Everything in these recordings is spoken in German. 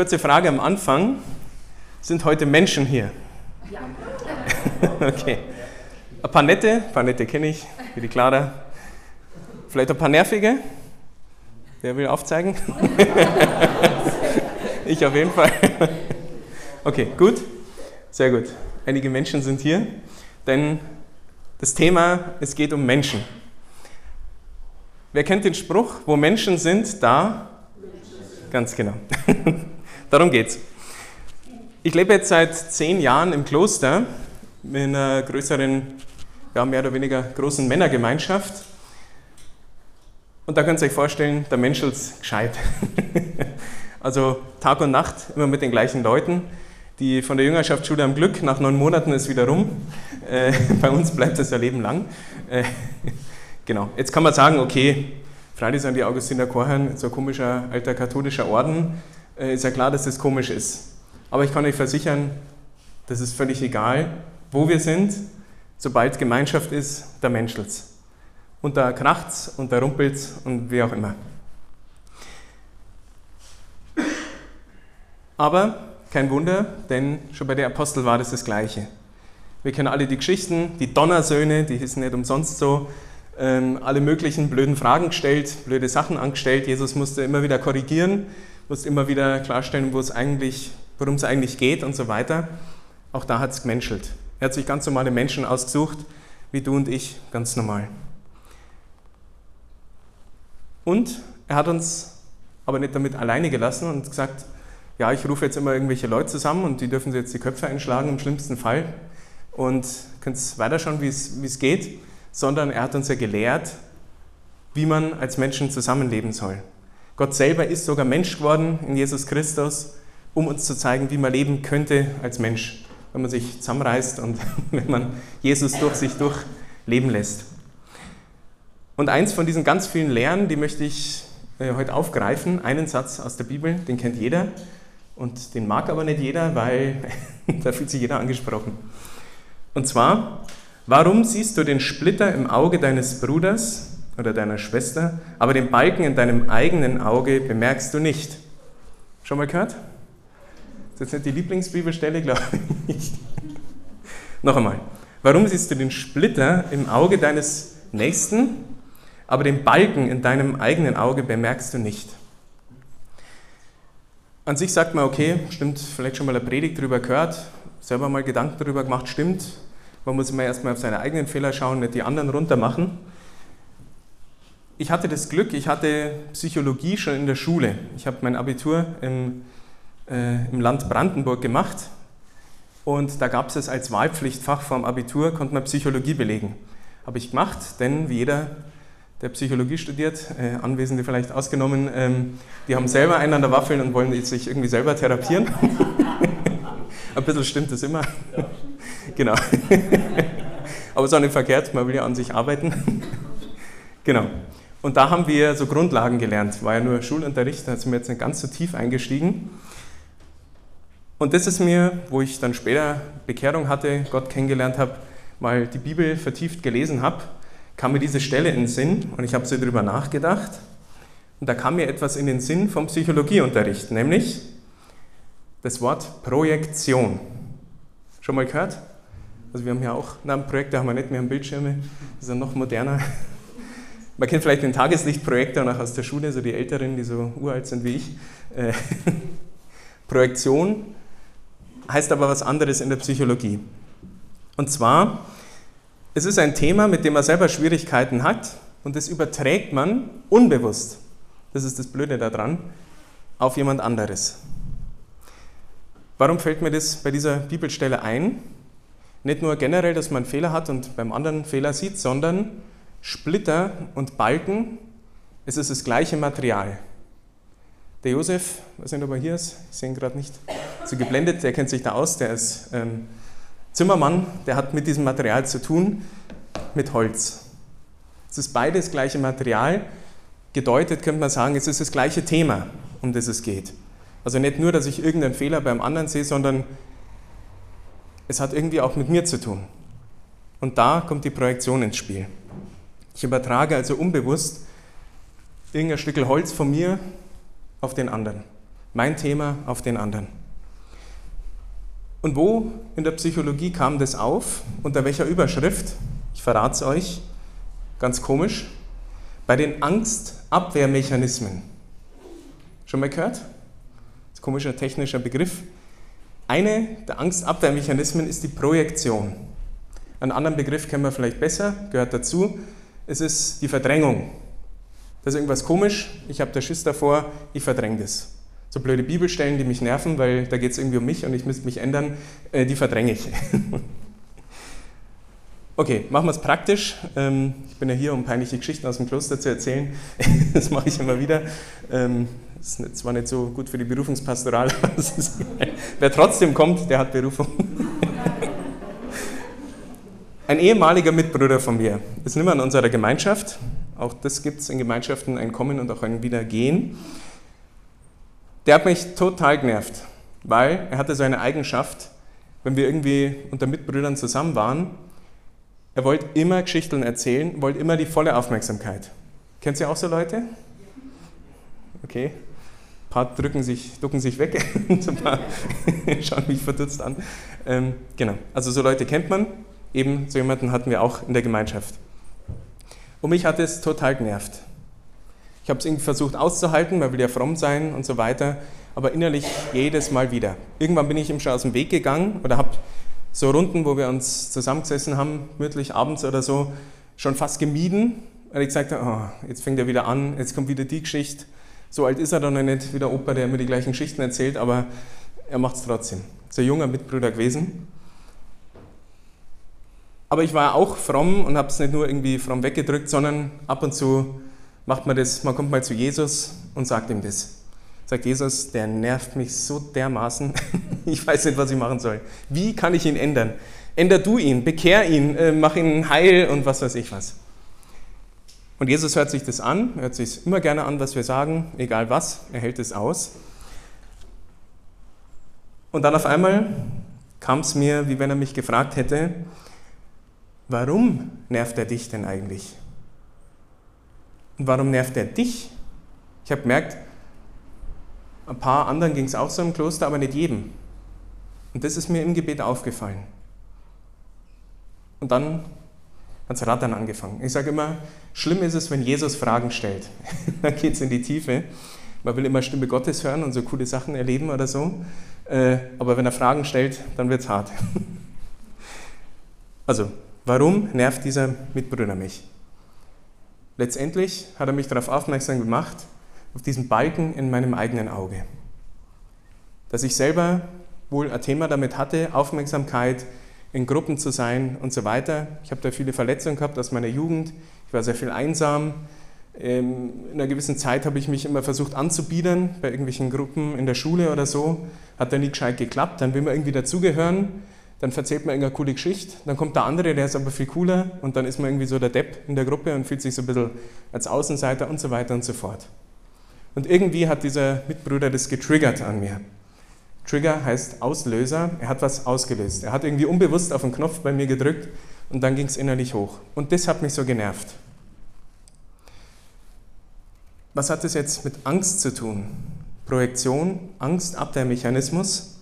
Kurze Frage am Anfang. Sind heute Menschen hier? Ja. okay. Ein paar nette, ein paar nette kenne ich, wie die Clara. Vielleicht ein paar nervige? Wer will aufzeigen? ich auf jeden Fall. okay, gut. Sehr gut. Einige Menschen sind hier, denn das Thema, es geht um Menschen. Wer kennt den Spruch, wo Menschen sind, da? Menschen. Ganz genau. Darum geht's. Ich lebe jetzt seit zehn Jahren im Kloster in einer größeren, ja, mehr oder weniger großen Männergemeinschaft. Und da könnt ihr euch vorstellen, der Mensch ist gescheit. also Tag und Nacht immer mit den gleichen Leuten. Die von der Jüngerschaftsschule am Glück, nach neun Monaten ist wieder rum. Äh, bei uns bleibt das ja Leben lang. Äh, genau, jetzt kann man sagen, okay, freilich sind die Augustiner Chorherren so ein komischer alter katholischer Orden. Äh, ist ja klar, dass das komisch ist. Aber ich kann euch versichern, das ist völlig egal, wo wir sind, sobald Gemeinschaft ist, da menschelt's. Und da kracht's und da rumpelt's und wie auch immer. Aber kein Wunder, denn schon bei den Aposteln war das das Gleiche. Wir kennen alle die Geschichten, die Donnersöhne, die hießen nicht umsonst so, ähm, alle möglichen blöden Fragen gestellt, blöde Sachen angestellt. Jesus musste immer wieder korrigieren, musste immer wieder klarstellen, worum es eigentlich geht und so weiter. Auch da hat es gemenschelt. Er hat sich ganz normale Menschen ausgesucht, wie du und ich, ganz normal. Und er hat uns aber nicht damit alleine gelassen und gesagt, ja, ich rufe jetzt immer irgendwelche Leute zusammen und die dürfen jetzt die Köpfe einschlagen im schlimmsten Fall und könnt weiterschauen, wie es geht, sondern er hat uns ja gelehrt, wie man als Menschen zusammenleben soll. Gott selber ist sogar Mensch geworden in Jesus Christus, um uns zu zeigen, wie man leben könnte als Mensch, wenn man sich zusammenreißt und wenn man Jesus durch sich durchleben lässt. Und eins von diesen ganz vielen Lehren, die möchte ich äh, heute aufgreifen, einen Satz aus der Bibel, den kennt jeder und den mag aber nicht jeder, weil da fühlt sich jeder angesprochen. Und zwar, warum siehst du den Splitter im Auge deines Bruders oder deiner Schwester, aber den Balken in deinem eigenen Auge bemerkst du nicht? Schon mal gehört? Das ist jetzt nicht die Lieblingsbibelstelle, glaube ich. Noch einmal. Warum siehst du den Splitter im Auge deines Nächsten, aber den Balken in deinem eigenen Auge bemerkst du nicht. An sich sagt man, okay, stimmt, vielleicht schon mal eine Predigt darüber gehört, selber mal Gedanken darüber gemacht, stimmt. Man muss immer erstmal auf seine eigenen Fehler schauen, nicht die anderen runter machen. Ich hatte das Glück, ich hatte Psychologie schon in der Schule. Ich habe mein Abitur im, äh, im Land Brandenburg gemacht und da gab es es als Wahlpflichtfach vorm Abitur, konnte man Psychologie belegen. Habe ich gemacht, denn wie jeder der Psychologie studiert, äh, Anwesende vielleicht ausgenommen, ähm, die haben selber einen an der Waffel und wollen sich irgendwie selber therapieren. Ein bisschen stimmt das immer. genau. Aber es ist auch nicht verkehrt, man will ja an sich arbeiten. genau. Und da haben wir so Grundlagen gelernt. War ja nur Schulunterricht, da sind wir jetzt nicht ganz so tief eingestiegen. Und das ist mir, wo ich dann später Bekehrung hatte, Gott kennengelernt habe, mal die Bibel vertieft gelesen habe kam mir diese Stelle in den Sinn und ich habe so darüber nachgedacht. Und da kam mir etwas in den Sinn vom Psychologieunterricht, nämlich das Wort Projektion. Schon mal gehört? Also wir haben ja auch na, Projekte, haben wir nicht, wir haben Bildschirme, das ist ja noch moderner. Man kennt vielleicht den Tageslichtprojektor noch aus der Schule, so die Älteren, die so uralt sind wie ich. Äh, Projektion heißt aber was anderes in der Psychologie. Und zwar es ist ein Thema, mit dem man selber Schwierigkeiten hat und das überträgt man unbewusst, das ist das Blöde daran, auf jemand anderes. Warum fällt mir das bei dieser Bibelstelle ein? Nicht nur generell, dass man Fehler hat und beim anderen Fehler sieht, sondern Splitter und Balken, es ist das gleiche Material. Der Josef, weiß nicht, ob er hier ist, ich sehe ihn gerade nicht, so geblendet, der kennt sich da aus, der ist ähm, Zimmermann, der hat mit diesem Material zu tun, mit Holz. Es ist beides gleiche Material. Gedeutet könnte man sagen, es ist das gleiche Thema, um das es geht. Also nicht nur, dass ich irgendeinen Fehler beim anderen sehe, sondern es hat irgendwie auch mit mir zu tun. Und da kommt die Projektion ins Spiel. Ich übertrage also unbewusst irgendein Stück Holz von mir auf den anderen. Mein Thema auf den anderen. Und wo in der Psychologie kam das auf? Unter welcher Überschrift? Ich verrate es euch. Ganz komisch. Bei den Angstabwehrmechanismen. Schon mal gehört? Das ist ein komischer technischer Begriff. Eine der Angstabwehrmechanismen ist die Projektion. Einen anderen Begriff kennen wir vielleicht besser, gehört dazu. Es ist die Verdrängung. Das ist irgendwas komisch, ich habe da Schiss davor, ich verdränge das. So blöde Bibelstellen, die mich nerven, weil da geht es irgendwie um mich und ich müsste mich ändern, äh, die verdränge ich. okay, machen wir es praktisch. Ähm, ich bin ja hier, um peinliche Geschichten aus dem Kloster zu erzählen. das mache ich immer wieder. Ähm, das ist zwar nicht so gut für die Berufungspastoral, aber wer trotzdem kommt, der hat Berufung. Ein ehemaliger Mitbruder von mir ist nicht mehr in unserer Gemeinschaft. Auch das gibt es in Gemeinschaften, ein Kommen und auch ein Wiedergehen. Der hat mich total genervt, weil er hatte so eine Eigenschaft, wenn wir irgendwie unter Mitbrüdern zusammen waren, er wollte immer Geschichten erzählen, wollte immer die volle Aufmerksamkeit. Kennt ihr auch so Leute? Okay, ein paar drücken sich, ducken sich weg, ein paar schauen mich verdutzt an. Ähm, genau, also so Leute kennt man. Eben so jemanden hatten wir auch in der Gemeinschaft. Und mich hat es total genervt. Ich habe es irgendwie versucht auszuhalten, man will ja fromm sein und so weiter, aber innerlich jedes Mal wieder. Irgendwann bin ich ihm schon aus dem Weg gegangen oder habe so Runden, wo wir uns zusammengesessen haben, gemütlich abends oder so, schon fast gemieden, weil ich gesagt habe, oh, jetzt fängt er wieder an, jetzt kommt wieder die Geschichte so alt ist er dann noch nicht wie der Opa, der immer die gleichen Geschichten erzählt, aber er macht es trotzdem. Ein junger Mitbrüder gewesen. Aber ich war auch fromm und habe es nicht nur irgendwie fromm weggedrückt, sondern ab und zu macht man das, man kommt mal zu Jesus und sagt ihm das. Sagt Jesus, der nervt mich so dermaßen, ich weiß nicht, was ich machen soll. Wie kann ich ihn ändern? Änder du ihn, bekehr ihn, äh, mach ihn heil und was weiß ich was. Und Jesus hört sich das an, hört sich immer gerne an, was wir sagen, egal was, er hält es aus. Und dann auf einmal kam es mir, wie wenn er mich gefragt hätte, warum nervt er dich denn eigentlich? Und warum nervt er dich? Ich habe gemerkt, ein paar anderen ging es auch so im Kloster, aber nicht jedem. Und das ist mir im Gebet aufgefallen. Und dann hat das Rattern angefangen. Ich sage immer, schlimm ist es, wenn Jesus Fragen stellt. dann geht es in die Tiefe. Man will immer Stimme Gottes hören und so coole Sachen erleben oder so. Äh, aber wenn er Fragen stellt, dann wird es hart. also, warum nervt dieser Mitbrüder mich? Letztendlich hat er mich darauf aufmerksam gemacht, auf diesen Balken in meinem eigenen Auge. Dass ich selber wohl ein Thema damit hatte, Aufmerksamkeit in Gruppen zu sein und so weiter. Ich habe da viele Verletzungen gehabt aus meiner Jugend. Ich war sehr viel einsam. Ähm, in einer gewissen Zeit habe ich mich immer versucht anzubiedern bei irgendwelchen Gruppen in der Schule oder so. Hat dann nie gescheit geklappt. Dann will man irgendwie dazugehören. Dann erzählt man irgendeine coole Geschichte. Dann kommt der andere, der ist aber viel cooler. Und dann ist man irgendwie so der Depp in der Gruppe und fühlt sich so ein bisschen als Außenseiter und so weiter und so fort. Und irgendwie hat dieser Mitbruder das getriggert an mir. Trigger heißt Auslöser, er hat was ausgelöst. Er hat irgendwie unbewusst auf den Knopf bei mir gedrückt und dann ging es innerlich hoch. Und das hat mich so genervt. Was hat das jetzt mit Angst zu tun? Projektion, Angst, Abwehrmechanismus.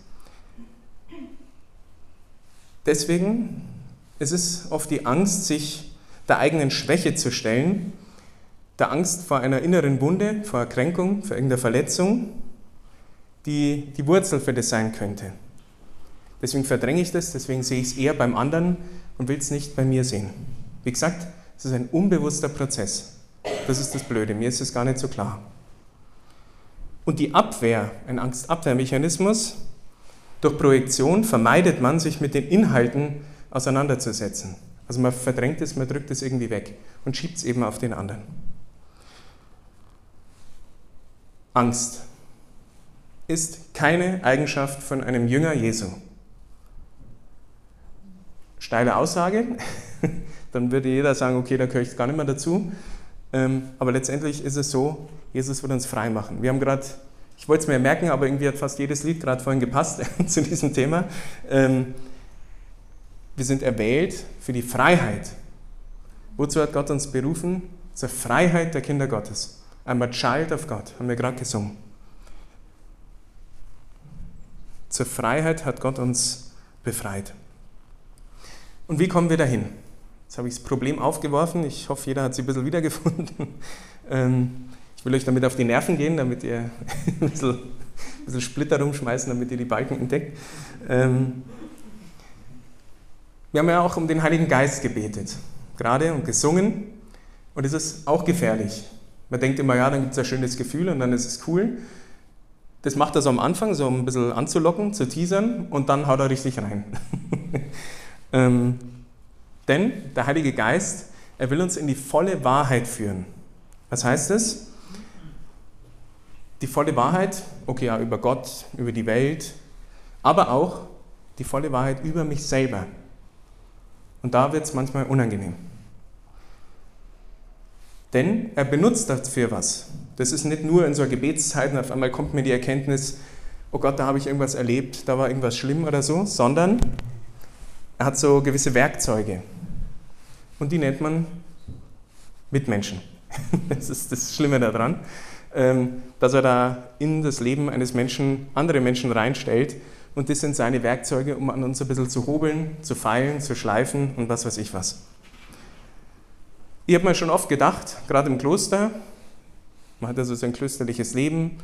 Deswegen ist es oft die Angst, sich der eigenen Schwäche zu stellen, der Angst vor einer inneren Wunde, vor Erkränkung, vor irgendeiner Verletzung die die Wurzel für das sein könnte. Deswegen verdränge ich das, deswegen sehe ich es eher beim anderen und will es nicht bei mir sehen. Wie gesagt, es ist ein unbewusster Prozess. Das ist das Blöde, mir ist es gar nicht so klar. Und die Abwehr, ein Angstabwehrmechanismus, durch Projektion vermeidet man, sich mit den Inhalten auseinanderzusetzen. Also man verdrängt es, man drückt es irgendwie weg und schiebt es eben auf den anderen. Angst ist keine Eigenschaft von einem Jünger Jesu. Steile Aussage, dann würde jeder sagen, okay, da gehöre ich gar nicht mehr dazu. Ähm, aber letztendlich ist es so, Jesus wird uns frei machen. Wir haben gerade, ich wollte es mir merken, aber irgendwie hat fast jedes Lied gerade vorhin gepasst zu diesem Thema. Ähm, wir sind erwählt für die Freiheit. Wozu hat Gott uns berufen? Zur Freiheit der Kinder Gottes. I'm a child of God, haben wir gerade gesungen. Zur Freiheit hat Gott uns befreit. Und wie kommen wir dahin? Jetzt habe ich das Problem aufgeworfen. Ich hoffe, jeder hat sie ein bisschen wiedergefunden. Ähm, ich will euch damit auf die Nerven gehen, damit ihr ein bisschen, ein bisschen Splitter rumschmeißen, damit ihr die Balken entdeckt. Ähm, wir haben ja auch um den Heiligen Geist gebetet, gerade und gesungen. Und es ist auch gefährlich. Man denkt immer, ja, dann gibt es ein schönes Gefühl und dann ist es cool. Das macht er so am Anfang, so um ein bisschen anzulocken, zu teasern und dann haut er richtig rein. ähm, denn der Heilige Geist, er will uns in die volle Wahrheit führen. Was heißt das? Die volle Wahrheit, okay, ja, über Gott, über die Welt, aber auch die volle Wahrheit über mich selber. Und da wird es manchmal unangenehm. Denn er benutzt dafür was. Das ist nicht nur in so Gebetszeiten, auf einmal kommt mir die Erkenntnis, oh Gott, da habe ich irgendwas erlebt, da war irgendwas schlimm oder so, sondern er hat so gewisse Werkzeuge. Und die nennt man Mitmenschen. Das ist das Schlimme daran, dass er da in das Leben eines Menschen andere Menschen reinstellt. Und das sind seine Werkzeuge, um an uns ein bisschen zu hobeln, zu feilen, zu schleifen und was weiß ich was. Ich habe mir schon oft gedacht, gerade im Kloster, man hat also sein klösterliches Leben,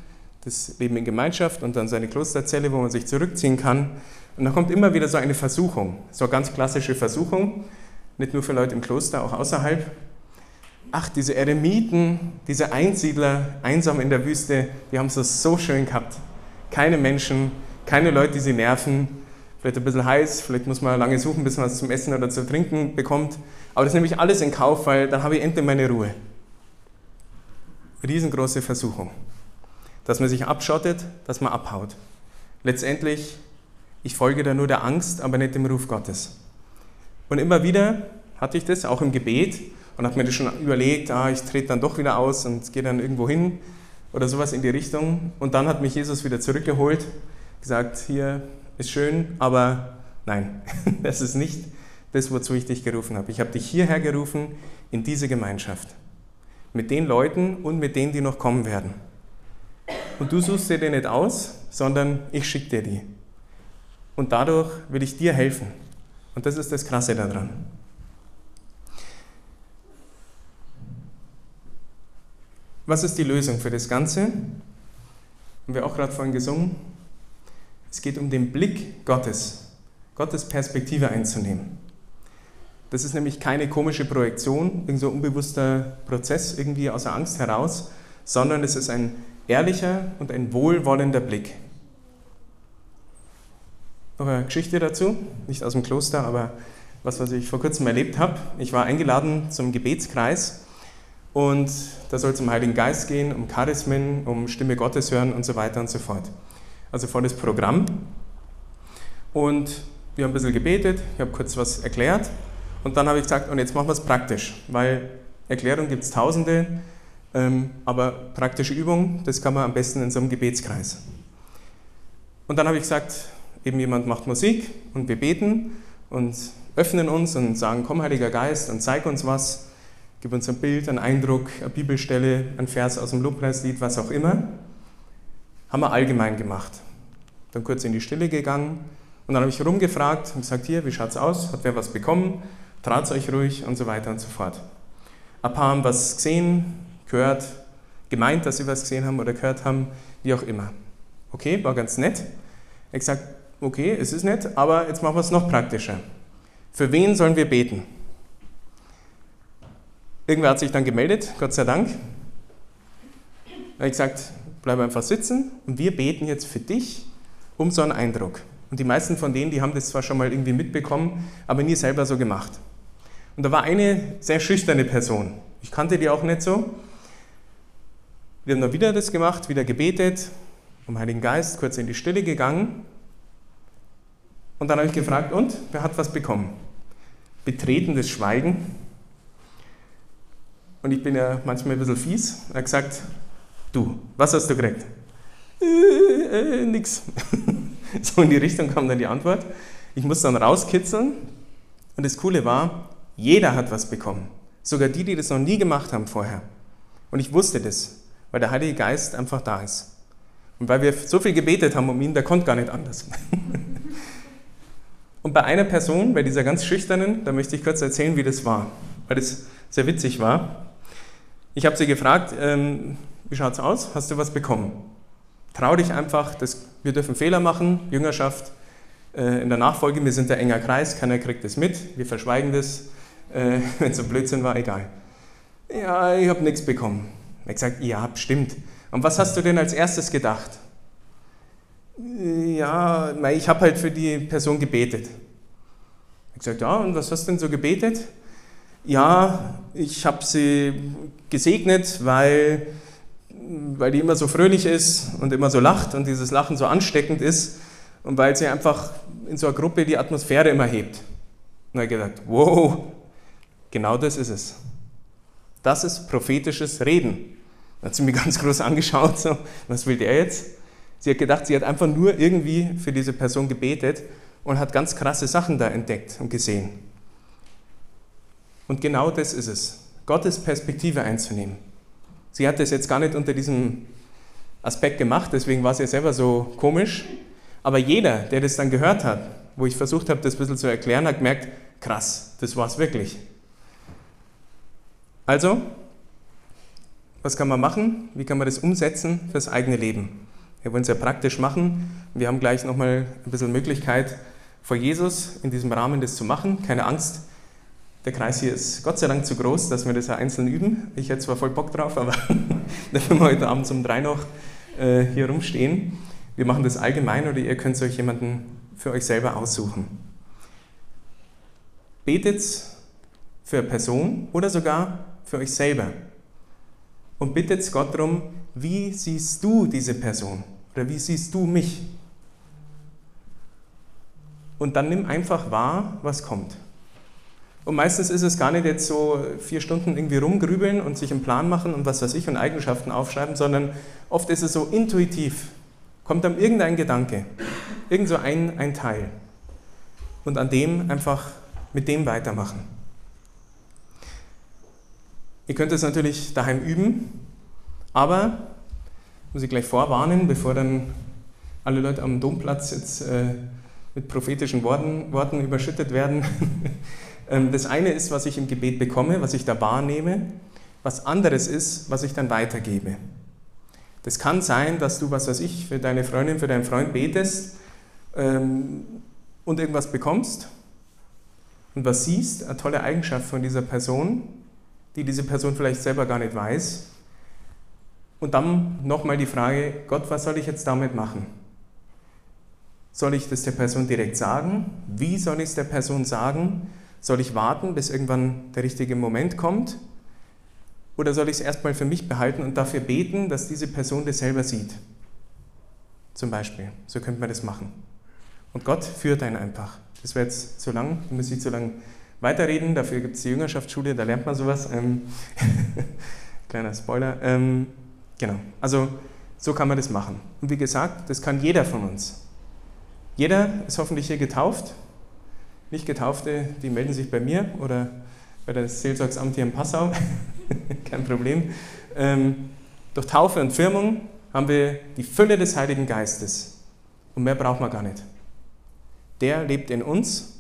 das Leben in Gemeinschaft und dann seine Klosterzelle, wo man sich zurückziehen kann. Und da kommt immer wieder so eine Versuchung, so eine ganz klassische Versuchung, nicht nur für Leute im Kloster, auch außerhalb. Ach, diese Eremiten, diese Einsiedler, einsam in der Wüste, die haben es so schön gehabt. Keine Menschen, keine Leute, die sie nerven, vielleicht ein bisschen heiß, vielleicht muss man lange suchen, bis man was zum Essen oder zu trinken bekommt. Aber das nehme ich alles in Kauf, weil dann habe ich endlich meine Ruhe. Riesengroße Versuchung. Dass man sich abschottet, dass man abhaut. Letztendlich, ich folge da nur der Angst, aber nicht dem Ruf Gottes. Und immer wieder hatte ich das, auch im Gebet, und habe mir das schon überlegt, ah, ich trete dann doch wieder aus und gehe dann irgendwo hin oder sowas in die Richtung. Und dann hat mich Jesus wieder zurückgeholt, gesagt, hier, ist schön, aber nein, das ist nicht das, wozu ich dich gerufen habe. Ich habe dich hierher gerufen, in diese Gemeinschaft. Mit den Leuten und mit denen, die noch kommen werden. Und du suchst dir die nicht aus, sondern ich schicke dir die. Und dadurch will ich dir helfen. Und das ist das Krasse daran. Was ist die Lösung für das Ganze? Haben wir auch gerade vorhin gesungen. Es geht um den Blick Gottes, Gottes Perspektive einzunehmen. Das ist nämlich keine komische Projektion, irgend so unbewusster Prozess irgendwie aus der Angst heraus, sondern es ist ein ehrlicher und ein wohlwollender Blick. Noch eine Geschichte dazu, nicht aus dem Kloster, aber was, was ich vor kurzem erlebt habe. Ich war eingeladen zum Gebetskreis und da soll es um Heiligen Geist gehen, um Charismen, um Stimme Gottes hören und so weiter und so fort also volles Programm. Und wir haben ein bisschen gebetet, ich habe kurz was erklärt und dann habe ich gesagt, und jetzt machen wir es praktisch, weil Erklärung gibt es tausende, ähm, aber praktische Übung, das kann man am besten in so einem Gebetskreis. Und dann habe ich gesagt, eben jemand macht Musik und wir beten und öffnen uns und sagen, komm Heiliger Geist und zeig uns was, gib uns ein Bild, einen Eindruck, eine Bibelstelle, ein Vers aus dem Lobpreislied, was auch immer. Haben wir allgemein gemacht. Dann kurz in die Stille gegangen und dann habe ich rumgefragt und gesagt, hier, wie schaut es aus? Hat wer was bekommen? Traut euch ruhig und so weiter und so fort. Ein paar haben was gesehen, gehört, gemeint, dass sie was gesehen haben oder gehört haben, wie auch immer. Okay, war ganz nett. Ich gesagt, okay, es ist nett, aber jetzt machen wir es noch praktischer. Für wen sollen wir beten? Irgendwer hat sich dann gemeldet, Gott sei Dank. Da habe ich gesagt, bleib einfach sitzen und wir beten jetzt für dich um so einen Eindruck. Und die meisten von denen, die haben das zwar schon mal irgendwie mitbekommen, aber nie selber so gemacht. Und da war eine sehr schüchterne Person. Ich kannte die auch nicht so. Wir haben dann wieder das gemacht, wieder gebetet, um Heiligen Geist, kurz in die Stille gegangen. Und dann habe ich gefragt, und wer hat was bekommen? Betretenes Schweigen. Und ich bin ja manchmal ein bisschen fies. Er hat gesagt, Du, was hast du gekriegt? Äh, äh, nix. so in die Richtung kam dann die Antwort. Ich muss dann rauskitzeln. Und das Coole war, jeder hat was bekommen. Sogar die, die das noch nie gemacht haben vorher. Und ich wusste das, weil der Heilige Geist einfach da ist. Und weil wir so viel gebetet haben um ihn, der konnte gar nicht anders. Und bei einer Person, bei dieser ganz schüchternen, da möchte ich kurz erzählen, wie das war, weil das sehr witzig war. Ich habe sie gefragt, ähm, wie schaut es aus? Hast du was bekommen? Trau dich einfach, das, wir dürfen Fehler machen, Jüngerschaft äh, in der Nachfolge, wir sind ein enger Kreis, keiner kriegt das mit, wir verschweigen das, äh, wenn es so Blödsinn war, egal. Ja, ich habe nichts bekommen. Er hat gesagt, ja, stimmt. Und was hast du denn als erstes gedacht? Ja, ich habe halt für die Person gebetet. Er hat gesagt, ja, und was hast du denn so gebetet? Ja, ich habe sie gesegnet, weil, weil die immer so fröhlich ist und immer so lacht und dieses Lachen so ansteckend ist und weil sie einfach in so einer Gruppe die Atmosphäre immer hebt. Und er gedacht, wow, genau das ist es. Das ist prophetisches Reden. Dann hat sie mich ganz groß angeschaut, so, was will der jetzt? Sie hat gedacht, sie hat einfach nur irgendwie für diese Person gebetet und hat ganz krasse Sachen da entdeckt und gesehen. Und genau das ist es, Gottes Perspektive einzunehmen. Sie hat das jetzt gar nicht unter diesem Aspekt gemacht, deswegen war es ja selber so komisch. Aber jeder, der das dann gehört hat, wo ich versucht habe, das ein bisschen zu erklären, hat gemerkt, krass, das war es wirklich. Also, was kann man machen? Wie kann man das umsetzen fürs eigene Leben? Wir wollen es ja praktisch machen. Wir haben gleich nochmal ein bisschen Möglichkeit, vor Jesus in diesem Rahmen das zu machen. Keine Angst, der Kreis hier ist Gott sei Dank zu groß, dass wir das ja einzeln üben. Ich hätte zwar voll Bock drauf, aber dafür wir heute Abend um drei noch äh, hier rumstehen. Wir machen das allgemein oder ihr könnt euch jemanden für euch selber aussuchen. Betet für eine Person oder sogar für euch selber. Und bittet Gott darum, wie siehst du diese Person oder wie siehst du mich? Und dann nimm einfach wahr, was kommt. Und meistens ist es gar nicht jetzt so vier Stunden irgendwie rumgrübeln und sich einen Plan machen und was weiß ich und Eigenschaften aufschreiben, sondern oft ist es so intuitiv. Kommt dann irgendein Gedanke, irgend so ein, ein Teil. Und an dem einfach mit dem weitermachen. Ihr könnt es natürlich daheim üben, aber muss ich gleich vorwarnen, bevor dann alle Leute am Domplatz jetzt äh, mit prophetischen Worten, Worten überschüttet werden. Ähm, das eine ist, was ich im Gebet bekomme, was ich da wahrnehme. Was anderes ist, was ich dann weitergebe. Das kann sein, dass du, was weiß ich, für deine Freundin, für deinen Freund betest ähm, und irgendwas bekommst und was siehst, eine tolle Eigenschaft von dieser Person die diese Person vielleicht selber gar nicht weiß. Und dann nochmal die Frage, Gott, was soll ich jetzt damit machen? Soll ich das der Person direkt sagen? Wie soll ich es der Person sagen? Soll ich warten, bis irgendwann der richtige Moment kommt? Oder soll ich es erstmal für mich behalten und dafür beten, dass diese Person das selber sieht? Zum Beispiel. So könnte man das machen. Und Gott führt einen einfach. Das wäre jetzt zu lang, da muss ich zu lang weiterreden. Dafür gibt es die Jüngerschaftsschule, da lernt man sowas. Ähm, kleiner Spoiler. Ähm, genau, also so kann man das machen. Und wie gesagt, das kann jeder von uns. Jeder ist hoffentlich hier getauft. Nicht Getaufte, die melden sich bei mir oder bei der Seelsorgsamt hier in Passau. Kein Problem. Ähm, durch Taufe und Firmung haben wir die Fülle des Heiligen Geistes. Und mehr braucht man gar nicht. Der lebt in uns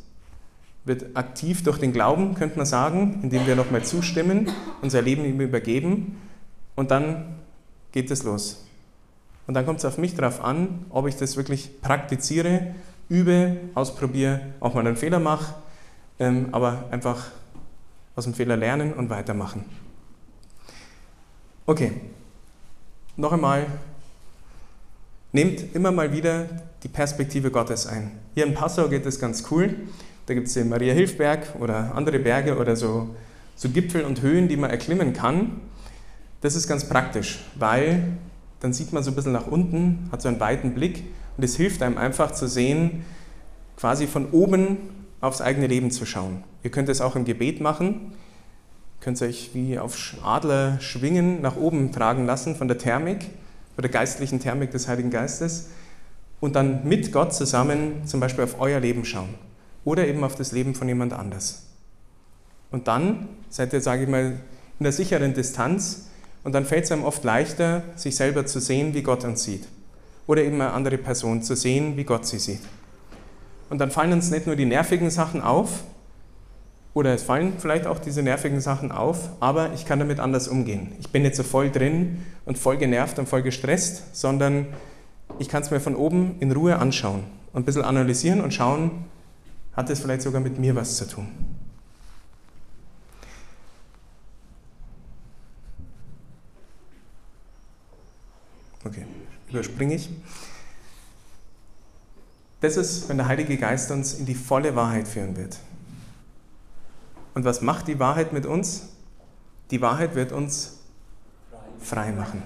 wird aktiv durch den Glauben, könnte man sagen, indem wir nochmal zustimmen, unser Leben ihm übergeben und dann geht es los. Und dann kommt es auf mich darauf an, ob ich das wirklich praktiziere, übe, ausprobiere, auch mal einen Fehler mache, ähm, aber einfach aus dem Fehler lernen und weitermachen. Okay, noch einmal, nehmt immer mal wieder die Perspektive Gottes ein. Hier in Passau geht es ganz cool. Da gibt es den Maria Hilfberg oder andere Berge oder so, so Gipfel und Höhen, die man erklimmen kann. Das ist ganz praktisch, weil dann sieht man so ein bisschen nach unten, hat so einen weiten Blick und es hilft einem einfach zu sehen, quasi von oben aufs eigene Leben zu schauen. Ihr könnt es auch im Gebet machen, könnt euch wie auf Adler schwingen, nach oben tragen lassen von der Thermik, von der geistlichen Thermik des Heiligen Geistes und dann mit Gott zusammen zum Beispiel auf euer Leben schauen oder eben auf das Leben von jemand anders. Und dann seid ihr, sage ich mal, in der sicheren Distanz und dann fällt es einem oft leichter, sich selber zu sehen, wie Gott uns sieht. Oder eben eine andere Person zu sehen, wie Gott sie sieht. Und dann fallen uns nicht nur die nervigen Sachen auf, oder es fallen vielleicht auch diese nervigen Sachen auf, aber ich kann damit anders umgehen. Ich bin nicht so voll drin und voll genervt und voll gestresst, sondern ich kann es mir von oben in Ruhe anschauen und ein bisschen analysieren und schauen, hat es vielleicht sogar mit mir was zu tun. Okay, überspringe ich. Das ist, wenn der Heilige Geist uns in die volle Wahrheit führen wird. Und was macht die Wahrheit mit uns? Die Wahrheit wird uns frei machen.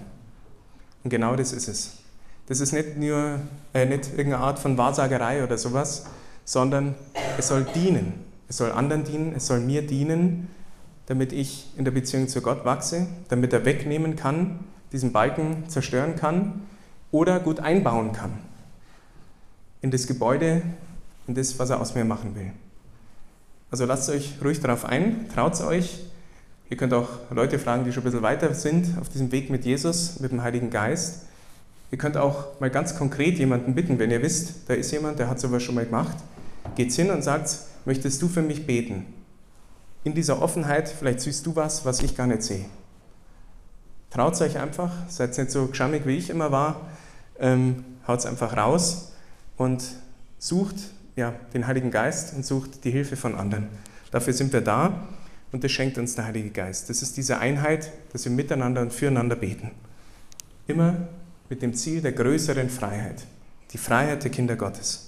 Und genau das ist es. Das ist nicht nur äh, nicht irgendeine Art von Wahrsagerei oder sowas, sondern es soll dienen. Es soll anderen dienen, es soll mir dienen, damit ich in der Beziehung zu Gott wachse, damit er wegnehmen kann, diesen Balken zerstören kann oder gut einbauen kann in das Gebäude, in das, was er aus mir machen will. Also lasst euch ruhig darauf ein, traut euch. Ihr könnt auch Leute fragen, die schon ein bisschen weiter sind auf diesem Weg mit Jesus, mit dem Heiligen Geist. Ihr könnt auch mal ganz konkret jemanden bitten, wenn ihr wisst, da ist jemand, der hat sowas schon mal gemacht. Geht hin und sagt, möchtest du für mich beten? In dieser Offenheit, vielleicht siehst du was, was ich gar nicht sehe. Traut euch einfach, seid nicht so geschammig, wie ich immer war. Ähm, Haut einfach raus und sucht ja, den Heiligen Geist und sucht die Hilfe von anderen. Dafür sind wir da und das schenkt uns der Heilige Geist. Das ist diese Einheit, dass wir miteinander und füreinander beten. Immer mit dem Ziel der größeren Freiheit, die Freiheit der Kinder Gottes.